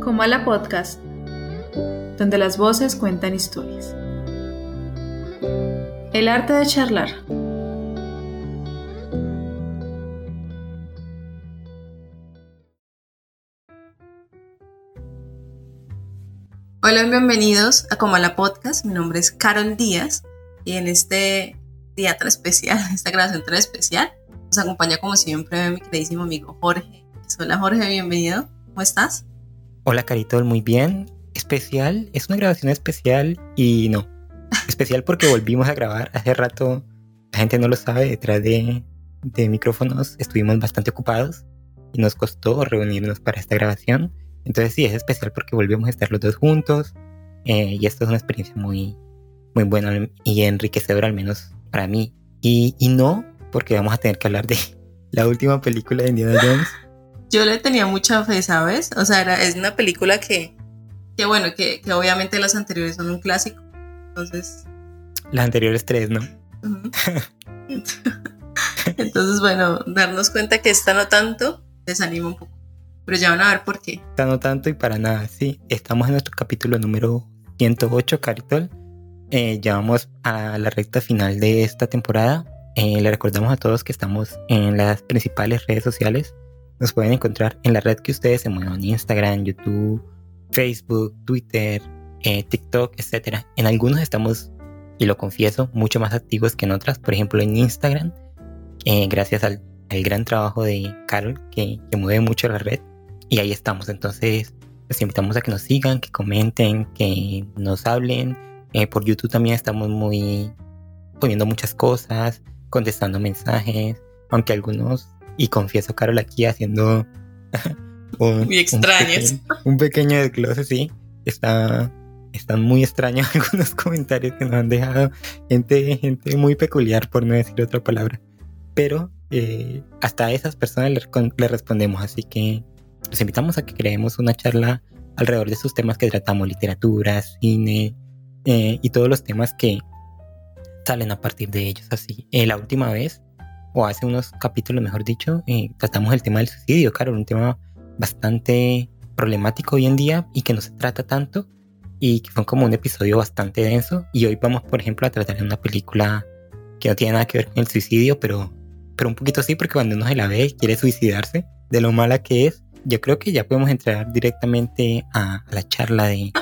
Comala Podcast, donde las voces cuentan historias. El arte de charlar. Hola, bienvenidos a Comala Podcast. Mi nombre es Carol Díaz y en este día tan especial, esta grabación tan especial, nos acompaña como siempre mi queridísimo amigo Jorge. Hola Jorge, bienvenido. ¿Cómo estás? Hola Caritol, muy bien. Especial, es una grabación especial y no. Especial porque volvimos a grabar hace rato. La gente no lo sabe, detrás de, de micrófonos estuvimos bastante ocupados y nos costó reunirnos para esta grabación. Entonces sí, es especial porque volvemos a estar los dos juntos eh, y esto es una experiencia muy, muy buena y enriquecedora al menos para mí. Y, y no porque vamos a tener que hablar de la última película de Indiana Jones. Yo le tenía mucha fe, ¿sabes? O sea, era, es una película que, que bueno, que, que, obviamente las anteriores son un clásico. Entonces... Las anteriores tres, ¿no? Entonces, bueno, darnos cuenta que esta no tanto desanima un poco. Pero ya van a ver por qué. Esta no tanto y para nada, sí. Estamos en nuestro capítulo número 108, Caritol. Eh, ya vamos a la recta final de esta temporada. Eh, le recordamos a todos que estamos en las principales redes sociales. Nos pueden encontrar en la red que ustedes se muevan, Instagram, YouTube, Facebook, Twitter, eh, TikTok, etc. En algunos estamos, y lo confieso, mucho más activos que en otras. Por ejemplo, en Instagram, eh, gracias al, gran trabajo de Carol, que, que mueve mucho la red. Y ahí estamos. Entonces, les invitamos a que nos sigan, que comenten, que nos hablen. Eh, por YouTube también estamos muy poniendo muchas cosas contestando mensajes, aunque algunos, y confieso Carol aquí haciendo un, muy extraños. Un, pequeño, un pequeño desglose, sí, está, están muy extraños algunos comentarios que nos han dejado, gente, gente muy peculiar por no decir otra palabra, pero eh, hasta a esas personas le, le respondemos, así que los invitamos a que creemos una charla alrededor de esos temas que tratamos, literatura, cine eh, y todos los temas que, salen a partir de ellos así. Eh, la última vez, o hace unos capítulos mejor dicho, eh, tratamos el tema del suicidio, claro, un tema bastante problemático hoy en día y que no se trata tanto y que fue como un episodio bastante denso y hoy vamos por ejemplo a tratar una película que no tiene nada que ver con el suicidio pero, pero un poquito sí porque cuando uno se la ve y quiere suicidarse de lo mala que es yo creo que ya podemos entrar directamente a, a la charla de,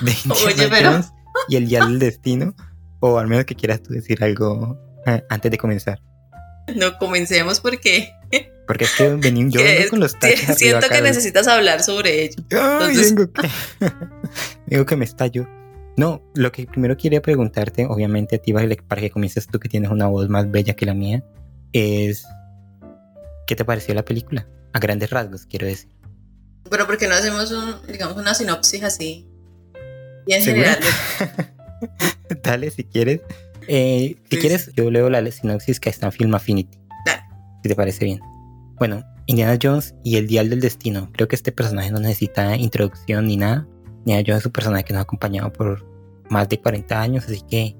de Oye, pero... y el día del destino o al menos que quieras tú decir algo eh, antes de comenzar. No comencemos porque. Porque es que venimos yo vengo con los tachos Siento que necesitas hablar sobre ello. Ay, Entonces... vengo que, vengo que me estallo. No, lo que primero quería preguntarte, obviamente a ti, para que comiences tú que tienes una voz más bella que la mía, es ¿qué te pareció la película? A grandes rasgos, quiero decir. Pero ¿por qué no hacemos un, digamos, una sinopsis así? Y en general. Dale, si quieres. Eh, si sí, quieres, yo leo la sinopsis que está en Film Affinity. Dale. Si te parece bien. Bueno, Indiana Jones y el Dial del Destino. Creo que este personaje no necesita introducción ni nada. Indiana Jones es un personaje que nos ha acompañado por más de 40 años, así que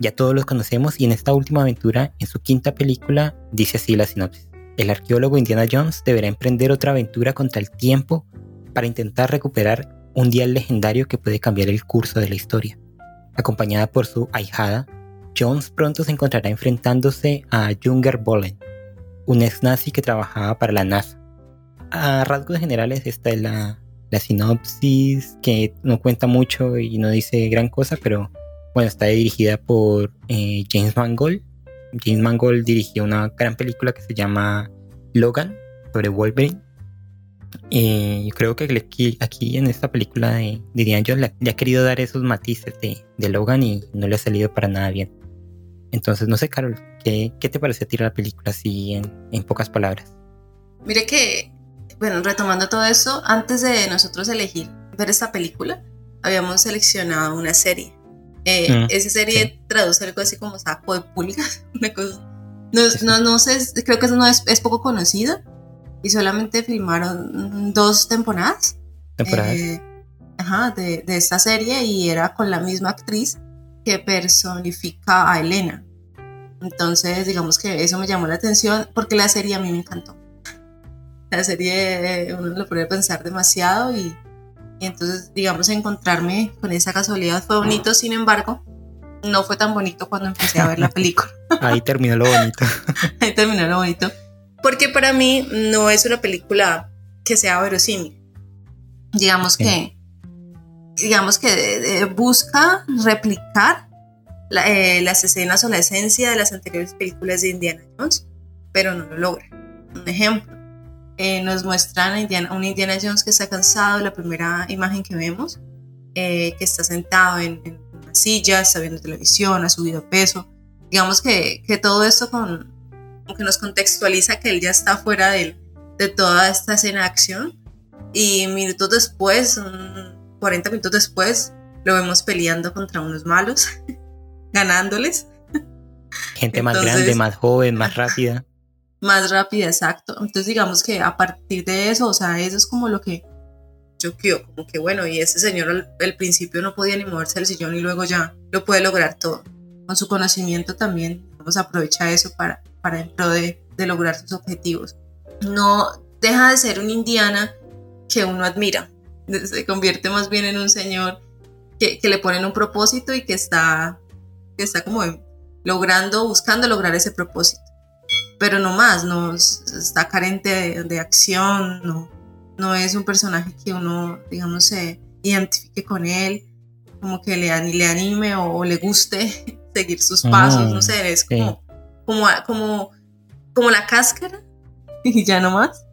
ya todos los conocemos. Y en esta última aventura, en su quinta película, dice así la sinopsis. El arqueólogo Indiana Jones deberá emprender otra aventura contra el tiempo para intentar recuperar un dial legendario que puede cambiar el curso de la historia. Acompañada por su ahijada, Jones pronto se encontrará enfrentándose a Junger Bollen, un ex nazi que trabajaba para la NASA. A rasgos generales, esta es la, la sinopsis que no cuenta mucho y no dice gran cosa, pero bueno, está dirigida por eh, James Mangold. James Mangold dirigió una gran película que se llama Logan sobre Wolverine y yo creo que aquí, en esta película de, dirían yo, le, le, ha querido dar esos matices de, de, Logan y no le ha salido para nada bien. Entonces, no sé, Carol, ¿qué, qué te parece a ti la película así en, en, pocas palabras? Mire que, bueno, retomando todo eso, antes de nosotros elegir ver esta película, habíamos seleccionado una serie. Eh, mm, esa serie sí. traduce algo así como saco de pulgas, una cosa. No, no, no sé, creo que eso no es, es poco conocido y solamente filmaron dos temporadas. ¿Temporadas? Eh, ajá, de, de, esta serie y era con la misma actriz que personifica a Elena. Entonces, digamos que eso me llamó la atención porque la serie a mí me encantó. la serie uno lo puede pensar demasiado y, y entonces, digamos, encontrarme con esa casualidad fue bonito, sin embargo, no fue tan bonito cuando empecé a ver la película. Ahí terminó lo bonito. Ahí terminó lo bonito. Porque para mí no es una película que sea verosímil. Digamos que, digamos que busca replicar eh, las escenas o la esencia de las anteriores películas de Indiana Jones, pero no lo logra. Un ejemplo, eh, nos muestran a Indiana, un Indiana Jones que está cansado, la primera imagen que vemos, eh, que está sentado en, en, una silla, está viendo televisión, ha subido peso. Digamos que, que todo esto con, que nos contextualiza que él ya está fuera de, de toda esta escena de acción y minutos después, 40 minutos después, lo vemos peleando contra unos malos, ganándoles. Gente más grande, más joven, más rápida. Más rápida, exacto. Entonces digamos que a partir de eso, o sea, eso es como lo que yo creo, como que bueno, y ese señor al, principio no podía ni moverse del sillón y luego ya lo puede lograr todo. Con su conocimiento también, vamos a aprovechar eso para, para en pro de, de lograr sus objetivos. No deja de ser un indiana que uno admira. Se convierte más bien en un señor que, que le ponen un propósito y que está, que está como logrando, buscando lograr ese propósito. Pero no más, no está carente de, acción, no, no es un personaje que uno, digamos, se identifique con él, como que le, le anime o, le guste seguir sus pasos, no sé, es como, como, como, como la cáscara y ya no más.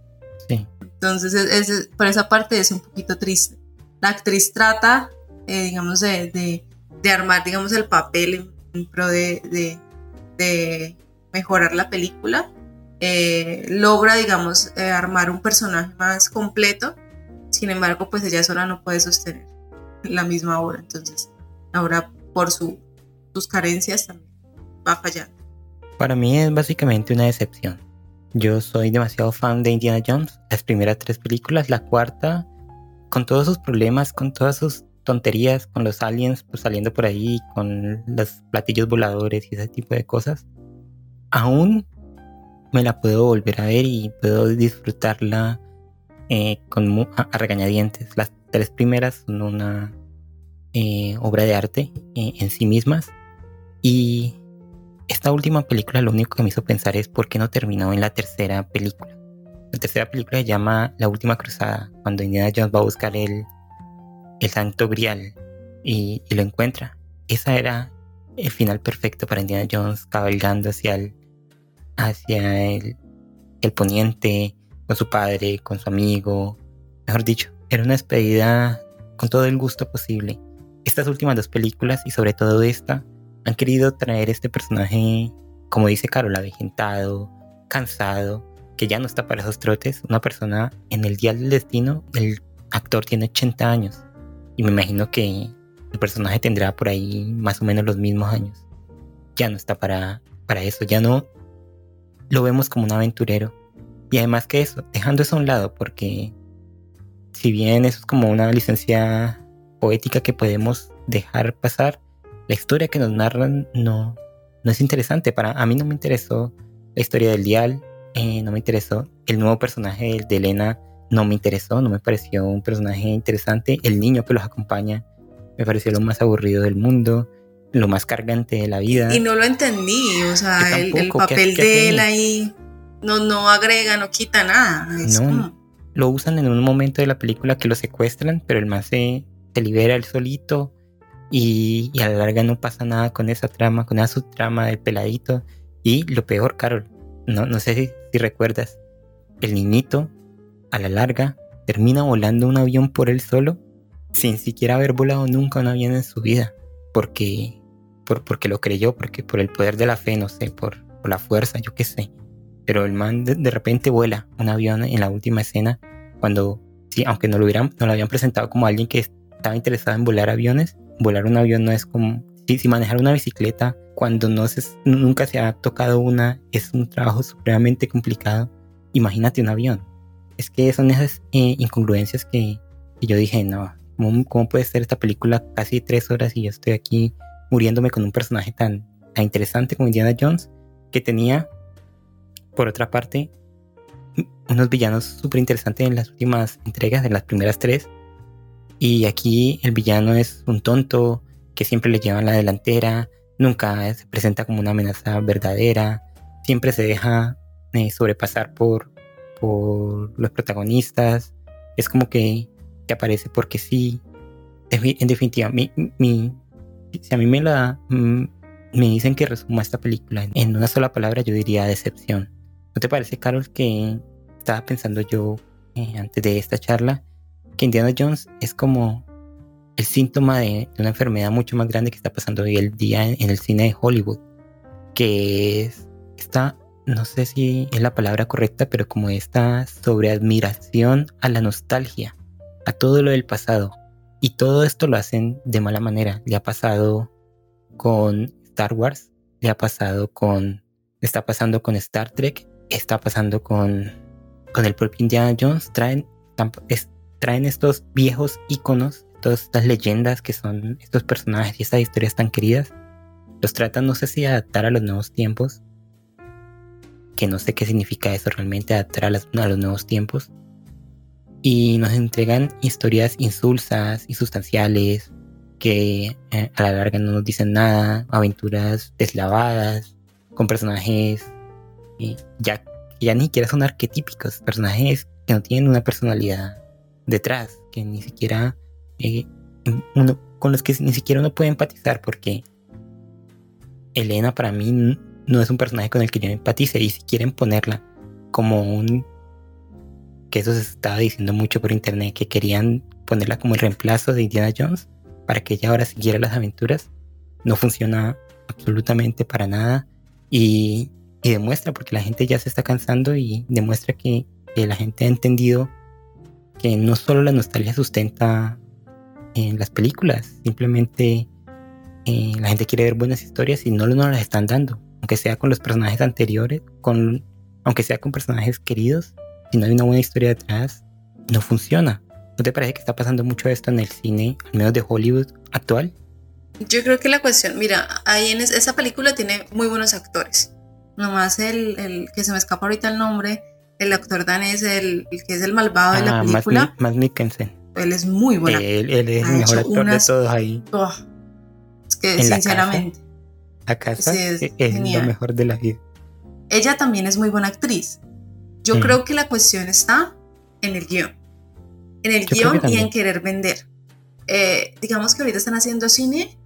Entonces, es, por esa parte es un poquito triste. La actriz trata, eh, digamos, de, de, armar, digamos, el papel en, pro de, de, mejorar la película. Eh, logra, digamos, eh, armar un personaje más completo. Sin embargo, pues ella sola no puede sostener la misma obra. Entonces, ahora por su, sus carencias también va fallando. Para mí es básicamente una decepción. Yo soy demasiado fan de Indiana Jones, las primeras tres películas, la cuarta, con todos sus problemas, con todas sus tonterías, con los aliens pues, saliendo por ahí, con los platillos voladores y ese tipo de cosas, aún me la puedo volver a ver y puedo disfrutarla eh, con, a, regañadientes. Las tres primeras son una eh, obra de arte eh, en sí mismas y esta última película lo único que me hizo pensar es por qué no terminó en la tercera película. La tercera película se llama La Última Cruzada, cuando Indiana Jones va a buscar el, el Santo Grial y, lo encuentra. Esa era el final perfecto para Indiana Jones cabalgando hacia el, hacia el, el poniente, con su padre, con su amigo. Mejor dicho, era una despedida con todo el gusto posible. Estas últimas dos películas y sobre todo esta han querido traer este personaje, como dice Carol, avejentado, cansado, que ya no está para esos trotes. Una persona en el Día del Destino, el actor tiene 80 años. Y me imagino que el personaje tendrá por ahí más o menos los mismos años. Ya no está para, para eso, ya no lo vemos como un aventurero. Y además que eso, dejando eso a un lado, porque si bien eso es como una licencia poética que podemos dejar pasar, la historia que nos narran no, no es interesante. Para a mí no me interesó la historia del dial, eh, no me interesó el nuevo personaje de Elena, no me interesó, no me pareció un personaje interesante. El niño que los acompaña me pareció lo más aburrido del mundo, lo más cargante de la vida. Y no lo entendí, o sea, el, papel de él ahí no, no agrega, no quita nada. no, lo usan en un momento de la película que lo secuestran, pero el más se, se libera él solito y, a la larga no pasa nada con esa trama, con esa subtrama del peladito. Y lo peor, Carol, no, no sé si, recuerdas, el niñito a la larga termina volando un avión por él solo sin siquiera haber volado nunca un avión en su vida. Porque, por, porque lo creyó, porque por el poder de la fe, no sé, por, por la fuerza, yo qué sé. Pero el man de, repente vuela un avión en la última escena cuando, sí, aunque no lo, hubieran, no lo habían presentado como alguien que estaba interesado en volar aviones, volar un avión no es como si, manejar una bicicleta cuando no se, nunca se ha tocado una es un trabajo supremamente complicado. Imagínate un avión. Es que son esas eh, incongruencias que, yo dije, no, ¿cómo, puede ser esta película casi tres horas y yo estoy aquí muriéndome con un personaje tan, tan interesante como Indiana Jones que tenía, por otra parte, unos villanos súper interesantes en las últimas entregas, en las primeras tres. Y aquí el villano es un tonto que siempre le lleva en la delantera, nunca se presenta como una amenaza verdadera, siempre se deja eh, sobrepasar por, por los protagonistas. Es como que te aparece porque sí. En definitiva, mi, mi, si a mí me la mm, me dicen que resuma esta película en una sola palabra, yo diría decepción. ¿No te parece, Carol, que estaba pensando yo eh, antes de esta charla que Indiana Jones es como el síntoma de, una enfermedad mucho más grande que está pasando hoy el día en, el cine de Hollywood, que es esta, no sé si es la palabra correcta, pero como esta sobreadmiración a la nostalgia, a todo lo del pasado. Y todo esto lo hacen de mala manera. Le ha pasado con Star Wars, le ha pasado con, está pasando con Star Trek, está pasando con, con el propio Indiana Jones. Traen, traen estos viejos iconos, todas estas leyendas que son estos personajes y estas historias tan queridas. Los tratan, no sé si adaptar a los nuevos tiempos, que no sé qué significa eso realmente, adaptar a, los nuevos tiempos. Y nos entregan historias insulsas, insustanciales, que eh, a la larga no nos dicen nada, aventuras deslavadas, con personajes y ya, ya ni siquiera son arquetípicos, personajes que no tienen una personalidad detrás, que ni siquiera eh, uno, con los que ni siquiera uno puede empatizar, porque Elena para mí no es un personaje con el que yo empatice, y si quieren ponerla como un que eso se estaba diciendo mucho por internet, que querían ponerla como el reemplazo de Indiana Jones, para que ella ahora siguiera las aventuras. No funciona absolutamente para nada y, demuestra, porque la gente ya se está cansando y demuestra que, la gente ha entendido que no solo la nostalgia sustenta en las películas, simplemente eh, la gente quiere ver buenas historias y no nos las están dando, aunque sea con los personajes anteriores, con, aunque sea con personajes queridos, si no hay una buena historia detrás, no funciona. ¿No te parece que está pasando mucho esto en el cine, al menos de Hollywood actual? Yo creo que la cuestión, mira, ahí en esa película tiene muy buenos actores. Nomás el, el que se me escapa ahorita el nombre, el actor danés, el, el que es el malvado de la ah, película. Matt Mikkelsen. Él es muy bueno. Él, él, es el mejor actor de todos ahí. Oh, es que sinceramente. La casa, es, lo mejor de la vida. Ella también es muy buena actriz. Yo creo que la cuestión está en el guion en el guion y en querer vender. Eh, digamos que ahorita están haciendo cine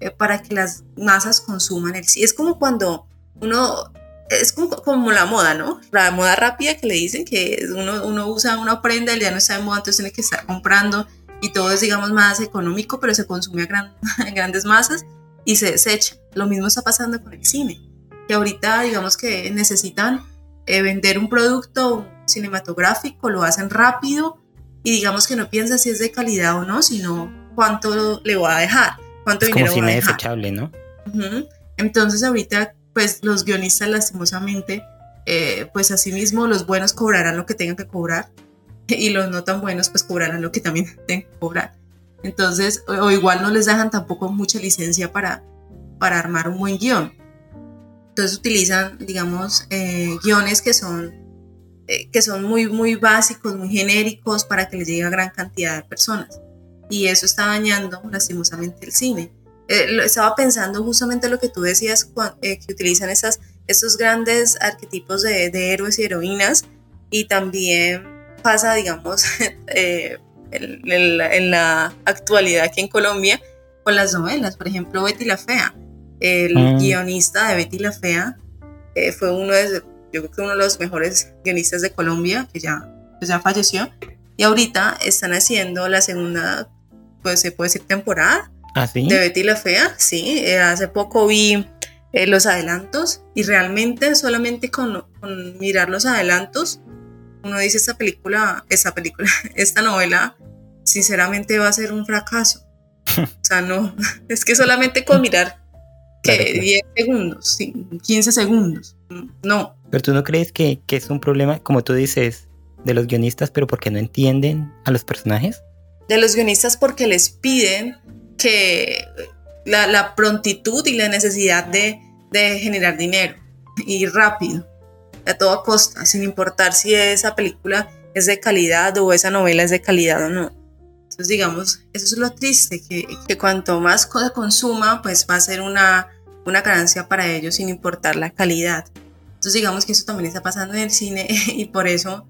eh, para que las masas consuman el cine. Es como cuando uno, es como, la moda, ¿no? La moda rápida que le dicen que uno, uno usa una prenda, el día no está de moda, entonces tiene que estar comprando y todo es, digamos, más económico, pero se consume a, grandes masas y se desecha. Lo mismo está pasando con el cine, que ahorita, digamos que necesitan eh, vender un producto cinematográfico, lo hacen rápido y digamos que no piensa si es de calidad o no, sino cuánto le va a dejar, cuánto es dinero como va a dejar. desechable, ¿no? Entonces ahorita, pues los guionistas lastimosamente, eh, pues así mismo los buenos cobrarán lo que tengan que cobrar y los no tan buenos pues cobrarán lo que también tengan que cobrar. Entonces, o, igual no les dejan tampoco mucha licencia para, para armar un buen guion. Entonces utilizan, digamos, eh, guiones que son eh, que son muy, muy básicos, muy genéricos para que les llegue a gran cantidad de personas. Y eso está dañando lastimosamente el cine. Eh, estaba pensando justamente lo que tú decías, eh, que utilizan esas, esos grandes arquetipos de, héroes y heroínas y también pasa, digamos, en, la actualidad aquí en Colombia con las novelas. Por ejemplo, Betty la Fea. El ah. guionista de Betty la Fea fue uno de, yo creo que uno de los mejores guionistas de Colombia, que ya, pues ya falleció. Y ahorita están haciendo la segunda, pues se puede decir temporada ¿Ah, de Betty la Fea. Sí, eh, hace poco vi eh, los adelantos y realmente solamente con, con, mirar los adelantos, uno dice esta película, esta película, esta novela, sinceramente va a ser un fracaso. o sea, no, es que solamente con mirar que 10 segundos, 15 segundos, no, pero tú no crees que, es un problema, como tú dices, de los guionistas, pero porque no entienden a los personajes? De los guionistas porque les piden que la, prontitud y la necesidad de, generar dinero y rápido. a toda costa, sin importar si esa película es de calidad o esa novela es de calidad o no. Entonces, digamos, eso es lo triste, que, cuanto más cosa consuma, pues va a ser una, una ganancia para ellos sin importar la calidad. Entonces, digamos que eso también está pasando en el cine y por eso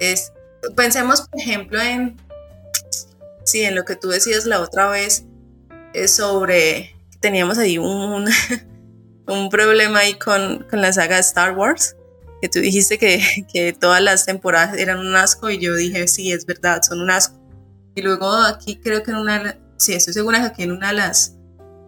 es, pensemos, por ejemplo, en, sí, en lo que tú decías la otra vez, sobre, teníamos ahí un, un problema ahí con, con la saga de Star Wars, que tú dijiste que, que todas las temporadas eran un asco y yo dije, sí, es verdad, son un asco. Y luego aquí creo que en una, sí, estoy segura que aquí en una de las,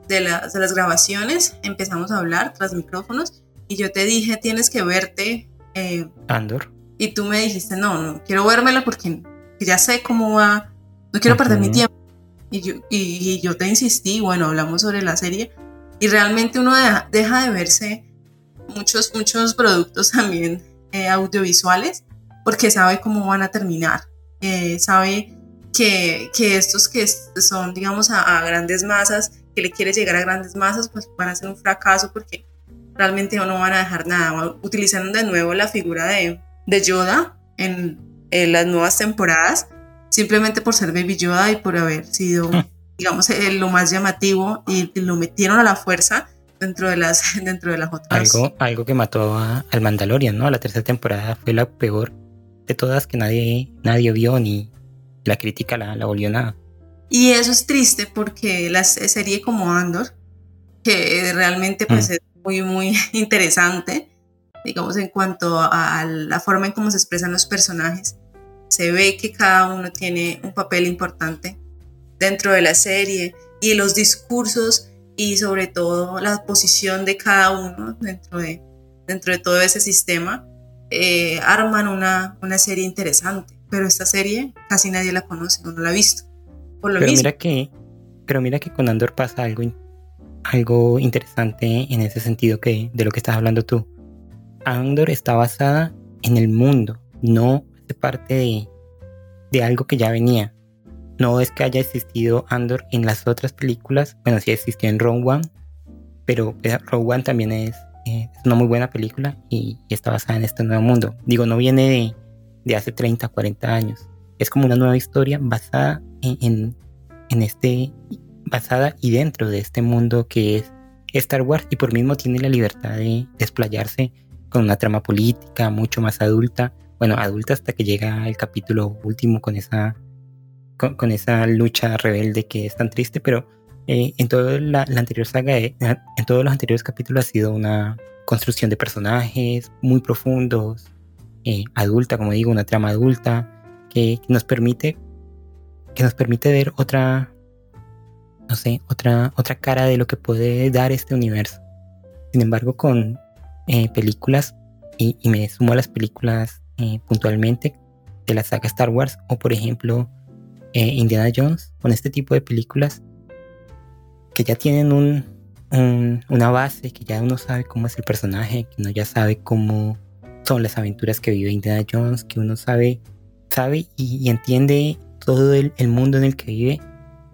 de las, de las grabaciones empezamos a hablar tras micrófonos y yo te dije, tienes que verte. Eh, Andor. Y tú me dijiste, no, no, quiero vérmela porque ya sé cómo va, no quiero perder mi tiempo. Y yo, y, yo te insistí, bueno, hablamos sobre la serie y realmente uno deja, de verse muchos, muchos productos también eh, audiovisuales porque sabe cómo van a terminar, eh, sabe que, que, estos que son, digamos, a, grandes masas, que le quiere llegar a grandes masas, pues van a ser un fracaso porque realmente no van a dejar nada. Utilizando de nuevo la figura de, de Yoda en, en, las nuevas temporadas, simplemente por ser Baby Yoda y por haber sido digamos, lo más llamativo y, lo metieron a la fuerza dentro de las, dentro de las otras. Algo, algo que mató al Mandalorian, ¿no? La tercera temporada fue la peor de todas que nadie, nadie vio ni la crítica la, la volvió nada. Y eso es triste porque la serie como Andor, que realmente pues mm. es muy, muy interesante, digamos, en cuanto a la forma en cómo se expresan los personajes, se ve que cada uno tiene un papel importante dentro de la serie y los discursos y sobre todo la posición de cada uno dentro de, dentro de todo ese sistema, eh, arman una, una serie interesante. Pero esta serie casi nadie la conoce no la ha visto. Por lo pero, mira que, pero mira que con Andor pasa algo, algo interesante en ese sentido que, de lo que estás hablando tú. Andor está basada en el mundo, no parte de, algo que ya venía. No es que haya existido Andor en las otras películas, bueno, sí existió en Rogue One, pero eh, Rogue One también es, eh, una muy buena película y, está basada en este nuevo mundo. Digo, no viene de, hace 30, 40 años. Es como una nueva historia basada en, en, este, basada y dentro de este mundo que es Star Wars y por mismo tiene la libertad de desplayarse con una trama política mucho más adulta. Bueno, adulta hasta que llega el capítulo último con esa con, esa lucha rebelde que es tan triste, pero eh, en toda la, anterior saga, en todos los anteriores capítulos ha sido una construcción de personajes muy profundos, eh, adulta, como digo, una trama adulta, que, nos permite que nos permite ver otra no sé, otra, otra cara de lo que puede dar este universo. Sin embargo, con eh, películas, y, me sumo a las películas puntualmente de la saga Star Wars, o por ejemplo, eh, Indiana Jones, con este tipo de películas que ya tienen un, una base, que ya uno sabe cómo es el personaje, que uno ya sabe cómo son las aventuras que vive Indiana Jones, que uno sabe, sabe y, entiende todo el, mundo en el que vive.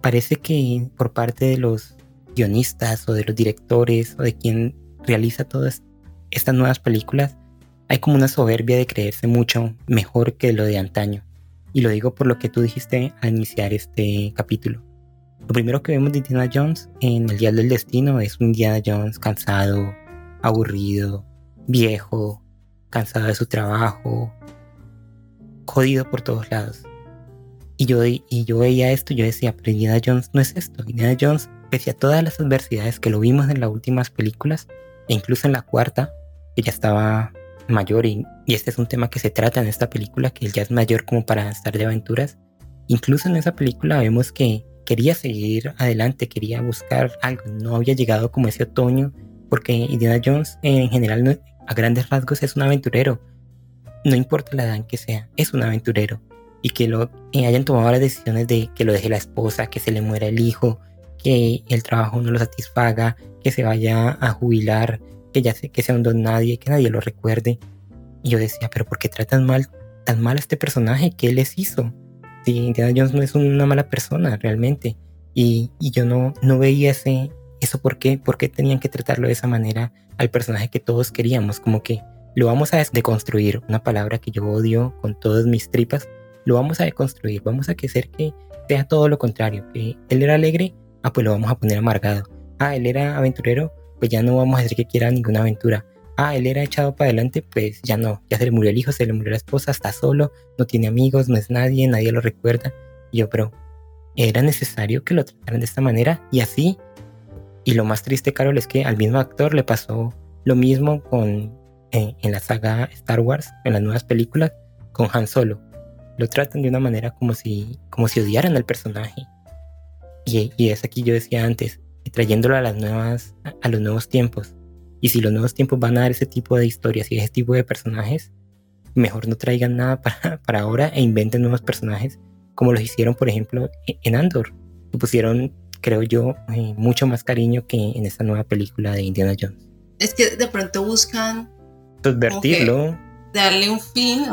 Parece que por parte de los guionistas o de los directores o de quien realiza todas estas nuevas películas, hay como una soberbia de creerse mucho mejor que lo de antaño. Y lo digo por lo que tú dijiste al iniciar este capítulo. Lo primero que vemos de Indiana Jones en el Día del Destino es un Indiana Jones cansado, aburrido, viejo, cansado de su trabajo, jodido por todos lados. Y yo, y yo veía esto y yo decía, pero Indiana Jones no es esto. Indiana Jones, pese a todas las adversidades que lo vimos en las últimas películas, e incluso en la cuarta, que estaba mayor y, este es un tema que se trata en esta película, que él ya es mayor como para estar de aventuras. Incluso en esa película vemos que quería seguir adelante, quería buscar algo, no había llegado como ese otoño, porque Indiana Jones en general a grandes rasgos es un aventurero, no importa la edad en que sea, es un aventurero. Y que lo hayan tomado las decisiones de que lo deje la esposa, que se le muera el hijo, que el trabajo no lo satisfaga, que se vaya a jubilar, que ya sé que sea un nadie, que nadie lo recuerde. Y yo decía, pero ¿por qué tratan mal, tan mal a este personaje? ¿Qué les hizo? Si Indiana Jones no es una mala persona realmente. Y, y yo no, no veía ese, eso por qué, por qué tenían que tratarlo de esa manera al personaje que todos queríamos, como que lo vamos a deconstruir, una palabra que yo odio con todas mis tripas, lo vamos a deconstruir, vamos a hacer que sea todo lo contrario, que él era alegre, ah, pues lo vamos a poner amargado. Ah, él era aventurero, pues ya no vamos a hacer que quiera ninguna aventura. Ah, él era echado para adelante, pues ya no, ya se le murió el hijo, se le murió la esposa, está solo, no tiene amigos, no es nadie, nadie lo recuerda. Y yo, pero era necesario que lo trataran de esta manera y así. Y lo más triste, Carol, es que al mismo actor le pasó lo mismo con eh, en la saga Star Wars, en las nuevas películas, con Han Solo. Lo tratan de una manera como si, como si odiaran al personaje. Y, y es aquí yo decía antes, trayéndolo a las nuevas, a los nuevos tiempos. Y si los nuevos tiempos van a dar ese tipo de historias y ese tipo de personajes, mejor no traigan nada para, para ahora e inventen nuevos personajes, como los hicieron, por ejemplo, e, en Andor. Que pusieron, creo yo, eh, mucho más cariño que en esta nueva película de Indiana Jones. Es que de pronto buscan subvertirlo, darle un fin,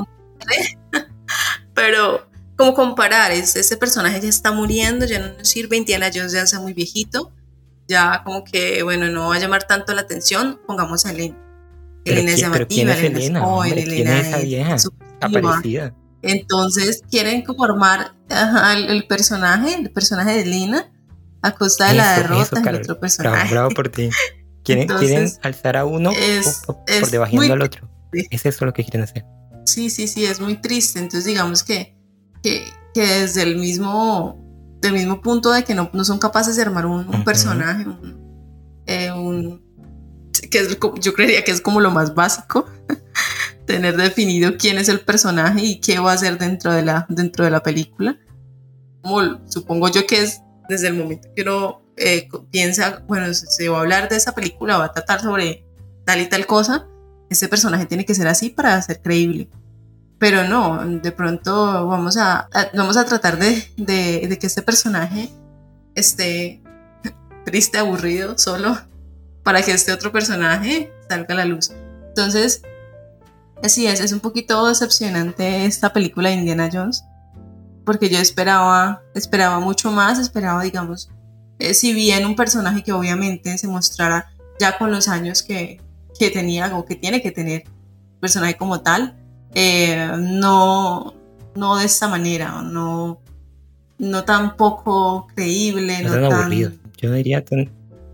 pero como comparar, ese personaje ya está muriendo, ya no nos sirve, Indiana Jones ya está muy viejito, ya como que, bueno, no va a llamar tanto la atención, pongamos a Elena. Elena es llamativa, Elena es joven, Elena es esa vieja? Aparecida. Entonces quieren formar el, personaje, el personaje de Elena, a costa de la derrota del otro personaje. Bravo, por ti. Quieren, quieren alzar a uno por debajo del otro. Es eso lo que quieren hacer. Sí, sí, sí, es muy triste. Entonces digamos que, que, que desde el mismo del mismo punto de que no, no son capaces de armar un, personaje, eh, un, que es, yo creería que es como lo más básico, tener definido quién es el personaje y qué va a hacer dentro de la, dentro de la película. Como supongo yo que es desde el momento que uno eh, piensa, bueno, se va a hablar de esa película, va a tratar sobre tal y tal cosa, ese personaje tiene que ser así para ser creíble pero no, de pronto vamos a, vamos a tratar de, de, que este personaje esté triste, aburrido, solo, para que este otro personaje salga a la luz. Entonces, así es, es un poquito decepcionante esta película de Indiana Jones, porque yo esperaba, esperaba mucho más, esperaba, digamos, eh, si bien un personaje que obviamente se mostrara ya con los años que, que tenía o que tiene que tener, personaje como tal, eh, no, no de esta manera, no, no tan poco creíble, no, tan, aburrido. Yo diría, tan,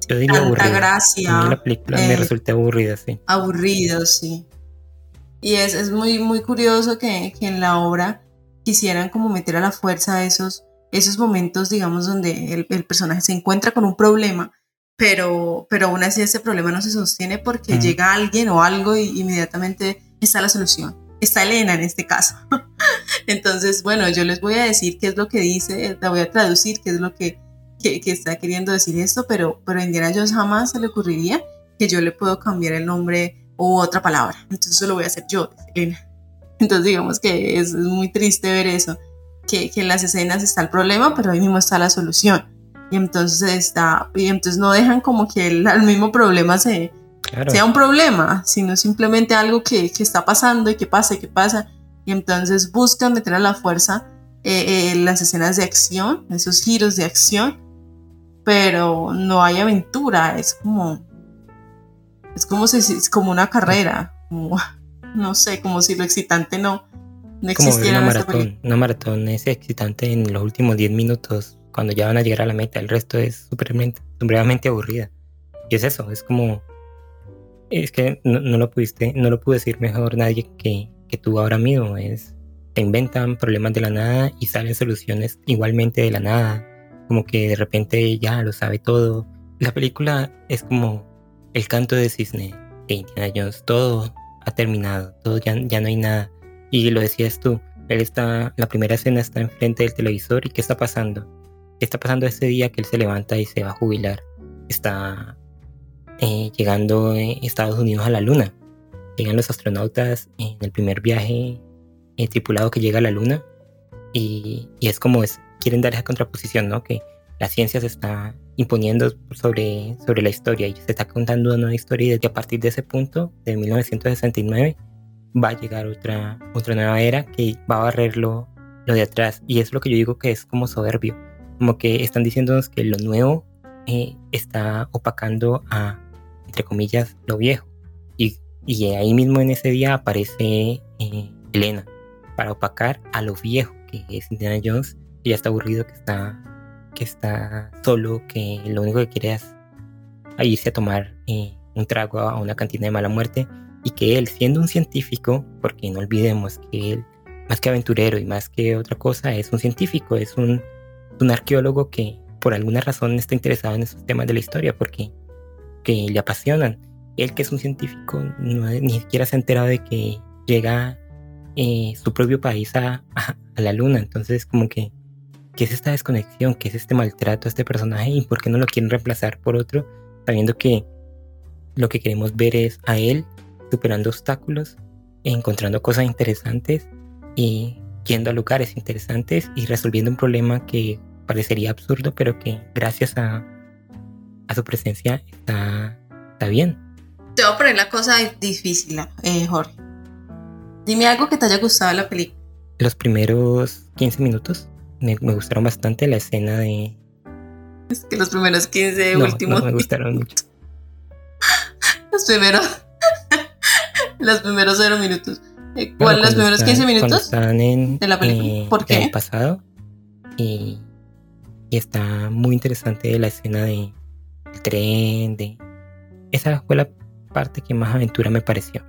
yo diría tanta gracia. la película me eh, resulta aburrida, sí. Aburrido, sí. Y es, es muy, muy curioso que, que, en la obra quisieran como meter a la fuerza esos, esos momentos, digamos, donde el, el personaje se encuentra con un problema, pero, pero aún así ese problema no se sostiene porque llega alguien o algo y inmediatamente está la solución está Elena en este caso. Entonces, bueno, yo les voy a decir qué es lo que dice, la voy a traducir, qué es lo que, que, está queriendo decir esto, pero, pero a Indiana Jones jamás se le ocurriría que yo le puedo cambiar el nombre o otra palabra. Entonces lo voy a hacer yo, Elena. Entonces digamos que es, muy triste ver eso, que, que, en las escenas está el problema, pero ahí mismo está la solución. Y entonces está, y entonces no dejan como que el, el mismo problema se, sea un problema, sino simplemente algo que, que, está pasando y que pasa y que pasa. Y entonces buscan meter a la fuerza eh, eh, las escenas de acción, esos giros de acción, pero no hay aventura, es como, es como, si, es como una carrera, no sé, como si lo excitante no, no existiera. Como una maratón, una maratón es excitante en los últimos 10 minutos, cuando ya van a llegar a la meta, el resto es supremamente aburrida. Y es eso, es como es que no, lo pudiste, no lo pudo decir mejor nadie que, que tú ahora mismo. Es, te inventan problemas de la nada y salen soluciones igualmente de la nada. Como que de repente ya lo sabe todo. La película es como el canto de cisne de Indiana Jones. Todo ha terminado, todo ya, ya no hay nada. Y lo decías tú, él está, la primera escena está enfrente del televisor y ¿qué está pasando? ¿Qué está pasando ese día que él se levanta y se va a jubilar? Está eh, llegando Estados Unidos a la Luna. Llegan los astronautas en el primer viaje eh, tripulado que llega a la Luna y, es como es, quieren dar esa contraposición, ¿no? Que la ciencia se está imponiendo sobre, sobre la historia y se está contando una nueva historia y desde a partir de ese punto, de 1969, va a llegar otra, otra nueva era que va a barrer lo, lo de atrás. Y es lo que yo digo que es como soberbio. Como que están diciéndonos que lo nuevo eh, está opacando a, entre comillas, lo viejo. Y Y ahí mismo en ese día aparece eh, Elena para opacar a lo viejo que es Indiana Jones, que ya está aburrido, que está, que está solo, que lo único que quiere es irse a tomar eh, un trago a una cantina de mala muerte y que él, siendo un científico, porque no olvidemos que él, más que aventurero y más que otra cosa, es un científico, es un, un arqueólogo que por alguna razón está interesado en esos temas de la historia, porque que le apasionan. Él que es un científico ni siquiera se ha enterado de que llega eh, su propio país a, la luna. Entonces como que, ¿qué es esta desconexión? ¿Qué es este maltrato a este personaje? ¿Y por qué no lo quieren reemplazar por otro? Sabiendo que lo que queremos ver es a él superando obstáculos, encontrando cosas interesantes y yendo a lugares interesantes y resolviendo un problema que parecería absurdo, pero que gracias a, a su presencia está, está bien. Te voy a poner la cosa difícil, eh, Jorge. Dime algo que te haya gustado de la película. Los primeros 15 minutos me, gustaron bastante la escena de... Es que los primeros 15 últimos... No me gustaron mucho. los primeros... los primeros 0 minutos. Eh, ¿Cuál? los primeros 15 minutos están en, de la película. Eh, ¿Por qué? En el pasado. Y, y está muy interesante la escena de el tren, de... Esa fue la parte que más aventura me pareció.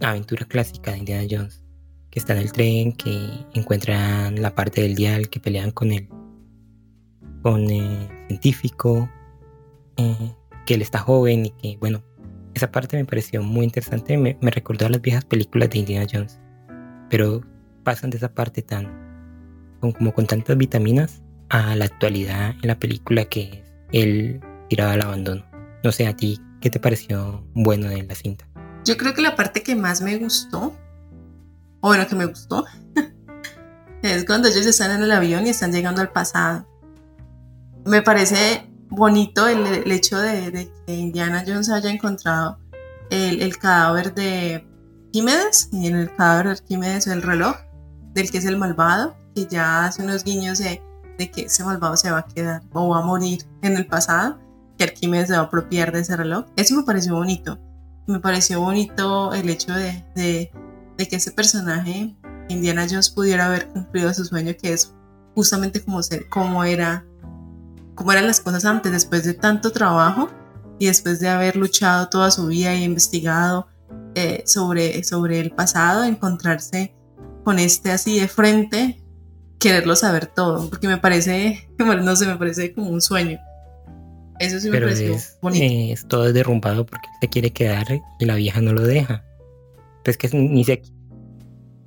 Aventura clásica de Indiana Jones, que está en el tren, que encuentran la parte del dial, que pelean con el, con el científico, eh, que él está joven y que, bueno, esa parte me pareció muy interesante, me, recordó a las viejas películas de Indiana Jones, pero pasan de esa parte tan, con, como con tantas vitaminas, a la actualidad en la película que él tirado al abandono. No sé, a ti, ¿qué te pareció bueno de la cinta? Yo creo que la parte que más me gustó, o bueno, que me gustó, es cuando ellos están en el avión y están llegando al pasado. Me parece bonito el, hecho de, que Indiana Jones haya encontrado el, cadáver de Arquímedes, y en el cadáver de Arquímedes el reloj, del que es el malvado, que ya hace unos guiños de, de que ese malvado se va a quedar o va a morir en el pasado, que Arquímedes se va a apropiar de ese reloj. Eso me pareció bonito me pareció bonito el hecho de, de, que ese personaje, Indiana Jones, pudiera haber cumplido su sueño, que es justamente como, ser, como, era, como eran las cosas antes, después de tanto trabajo y después de haber luchado toda su vida y investigado eh, sobre, sobre el pasado, encontrarse con este así de frente, quererlo saber todo, porque me parece, no sé, me parece como un sueño. Eso sí me Pero pareció es, bonito. es todo derrumbado porque se quiere quedar y la vieja no lo deja. Pues que ni, se,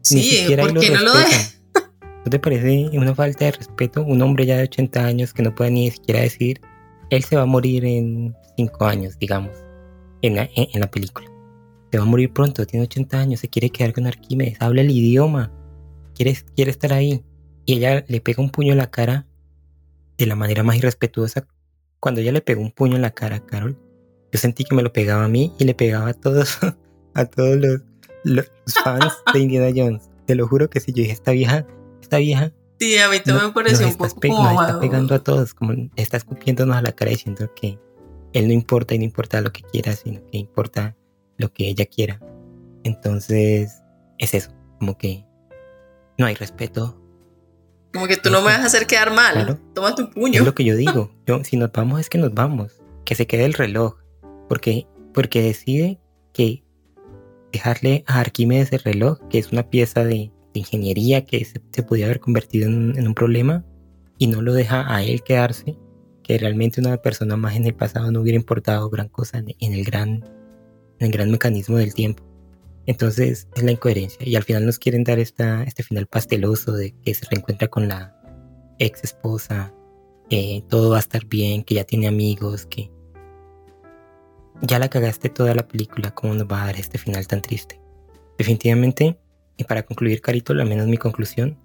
sí, ¿por qué no lo deja? ¿No te parece una falta de respeto? Un hombre ya de 80 años que no puede ni siquiera decir, él se va a morir en 5 años, digamos, en la, en, la película. Se va a morir pronto, tiene 80 años, se quiere quedar con Arquímedes, habla el idioma, quiere, quiere estar ahí. Y ella le pega un puño en la cara de la manera más irrespetuosa cuando ella le pegó un puño en la cara a Carol, yo sentí que me lo pegaba a mí y le pegaba a todos, a todos los, los fans de Indiana Jones. Te lo juro que si yo dije, esta vieja, esta vieja. Sí, a mí también me pareció un poco como Nos está pegando a todos, como está escupiéndonos a la cara diciendo que él no importa y no importa lo que quiera, sino que importa lo que ella quiera. Entonces, es eso, como que no hay respeto como que tú no me vas a hacer quedar mal. Toma tu puño. Es lo que yo digo. Yo, si nos vamos, es que nos vamos. Que se quede el reloj. Porque, porque decide que dejarle a Arquímedes el reloj, que es una pieza de, ingeniería que se, se, podía haber convertido en, un problema, y no lo deja a él quedarse, que realmente una persona más en el pasado no hubiera importado gran cosa en, el, gran, en el gran mecanismo del tiempo. Entonces es la incoherencia. Y al final nos quieren dar esta, este final pasteloso de que se reencuentra con la ex esposa, que todo va a estar bien, que ya tiene amigos, que ya la cagaste toda la película, ¿cómo nos va a dar este final tan triste? Definitivamente, y para concluir, Carito, al menos mi conclusión,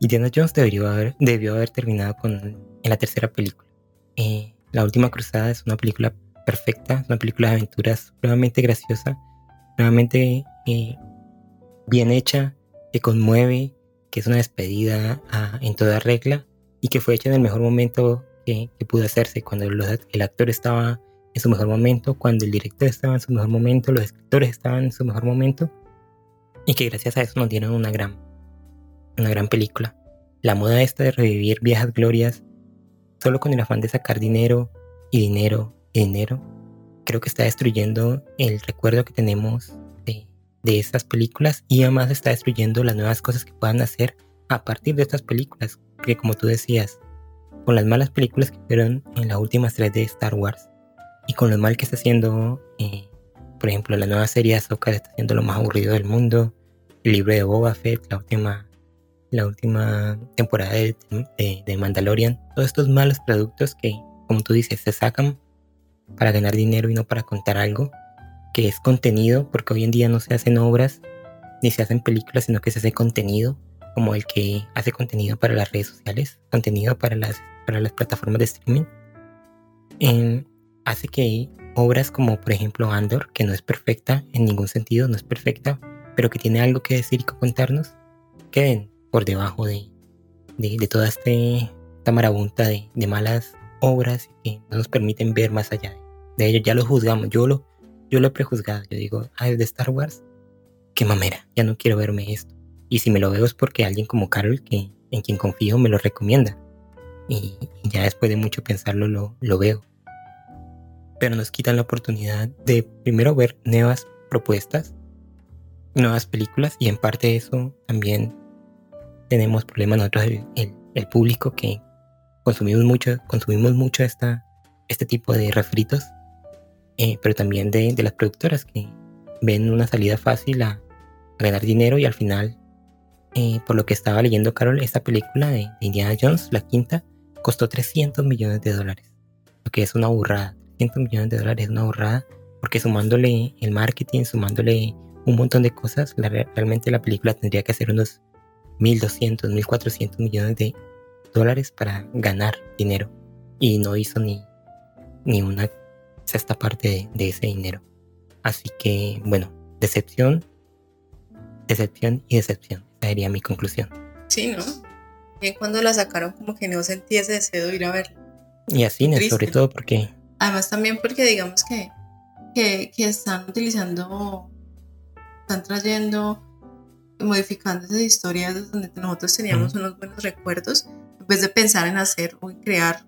Indiana Jones debió haber, debió haber terminado con, en la tercera película. Eh, la última cruzada es una película perfecta, es una película de aventuras supremamente graciosa nuevamente eh, bien hecha, que conmueve, que es una despedida ah, en toda regla y que fue hecha en el mejor momento que, pudo hacerse, cuando el actor estaba en su mejor momento, cuando el director estaba en su mejor momento, los escritores estaban en su mejor momento, y que gracias a eso nos dieron una gran, una gran película. La moda esta de revivir viejas glorias, solo con el afán de sacar dinero y dinero y dinero, creo que está destruyendo el recuerdo que tenemos de, de estas películas y además está destruyendo las nuevas cosas que puedan hacer a partir de estas películas, que como tú decías, con las malas películas que fueron en las últimas tres de Star Wars y con lo mal que está haciendo, eh, por ejemplo, la nueva serie de Ahsoka está haciendo lo más aburrido del mundo, el libro de Boba Fett, la última, la última temporada de, de, Mandalorian, todos estos malos productos que, como tú dices, se sacan para ganar dinero y no para contar algo, que es contenido, porque hoy en día no se hacen obras ni se hacen películas, sino que se hace contenido como el que hace contenido para las redes sociales, contenido para las, para las plataformas de streaming, hace que obras como por ejemplo Andor, que no es perfecta en ningún sentido, no es perfecta, pero que tiene algo que decir y que contarnos, queden por debajo de, de, toda este, esta marabunta de, malas obras que no nos permiten ver más allá de, ello. Ya lo juzgamos, yo lo, yo lo he prejuzgado, yo digo, ah, es de Star Wars, qué mamera, ya no quiero verme esto. Y si me lo veo es porque alguien como Carol, que, en quien confío, me lo recomienda. Y, ya después de mucho pensarlo lo, lo veo. Pero nos quitan la oportunidad de primero ver nuevas propuestas, nuevas películas y en parte de eso también tenemos problemas nosotros, el, el, público que consumimos mucho, consumimos mucho esta, este tipo de refritos, eh, pero también de, de, las productoras que ven una salida fácil a, a ganar dinero y al final eh, por lo que estaba leyendo Carol, esta película de, Indiana Jones, la quinta, costó 300 millones de dólares. Lo que es una burrada. 300 millones de dólares es una burrada porque sumándole el marketing, sumándole un montón de cosas, realmente la película tendría que hacer unos 1.200, 1.400 millones de dólares para ganar dinero. Y no hizo ni, ni una sexta parte de, de ese dinero. Así que, bueno, decepción, decepción y decepción sería mi conclusión. Sí, ¿no? Bien, cuando la sacaron como que no sentí ese deseo de ir a verla. Y así, sobre todo porque... Además también porque digamos que, que, están utilizando, están trayendo, modificando esas historias donde nosotros teníamos unos buenos recuerdos, en vez de pensar en hacer o crear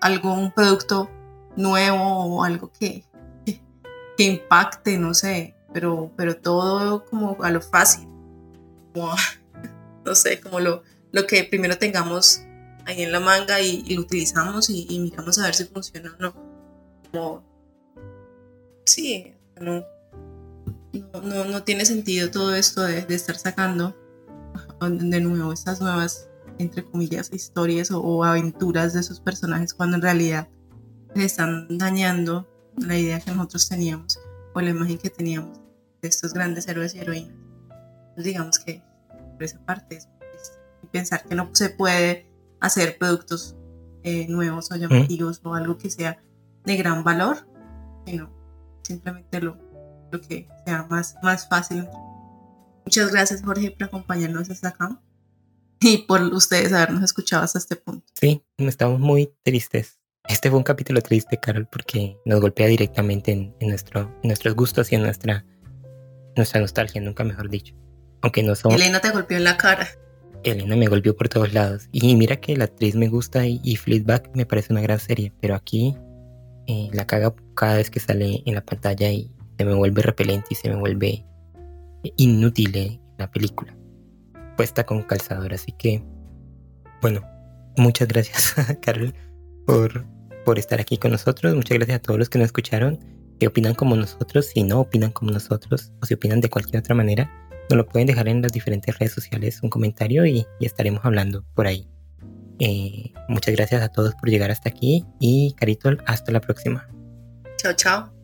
algo, un producto nuevo o algo que, que, impacte, no sé, pero, pero todo como a lo fácil no sé, como lo, lo que primero tengamos ahí en la manga y, lo utilizamos y, miramos a ver si funciona o no. Como, sí, no, no, no, tiene sentido todo esto de, de, estar sacando de nuevo estas nuevas, entre comillas, historias o, aventuras de esos personajes cuando en realidad les están dañando la idea que nosotros teníamos o la imagen que teníamos de estos grandes héroes y heroínas digamos que por esa parte es pensar que no se puede hacer productos eh, nuevos o llamativos o algo que sea de gran valor, sino simplemente lo, lo que sea más, más fácil. Muchas gracias Jorge por acompañarnos hasta acá y por ustedes habernos escuchado hasta este punto. Sí, estamos muy tristes. Este fue un capítulo triste, Carol, porque nos golpea directamente en, nuestro, en nuestros gustos y en nuestra, nuestra nostalgia, nunca mejor dicho. Aunque no son... Elena te golpeó en la cara. Elena me golpeó por todos lados. Y mira que la actriz me gusta y, y Fleetback me parece una gran serie, pero aquí eh, la caga cada vez que sale en la pantalla y se me vuelve repelente y se me vuelve inútil en la película. Puesta con calzador, así que bueno, muchas gracias Carol por, estar aquí con nosotros. Muchas gracias a todos los que nos escucharon, que opinan como nosotros, si no opinan como nosotros o si opinan de cualquier otra manera nos lo pueden dejar en las diferentes redes sociales un comentario y, estaremos hablando por ahí. Eh, muchas gracias a todos por llegar hasta aquí y Carito, hasta la próxima. Chao, chao.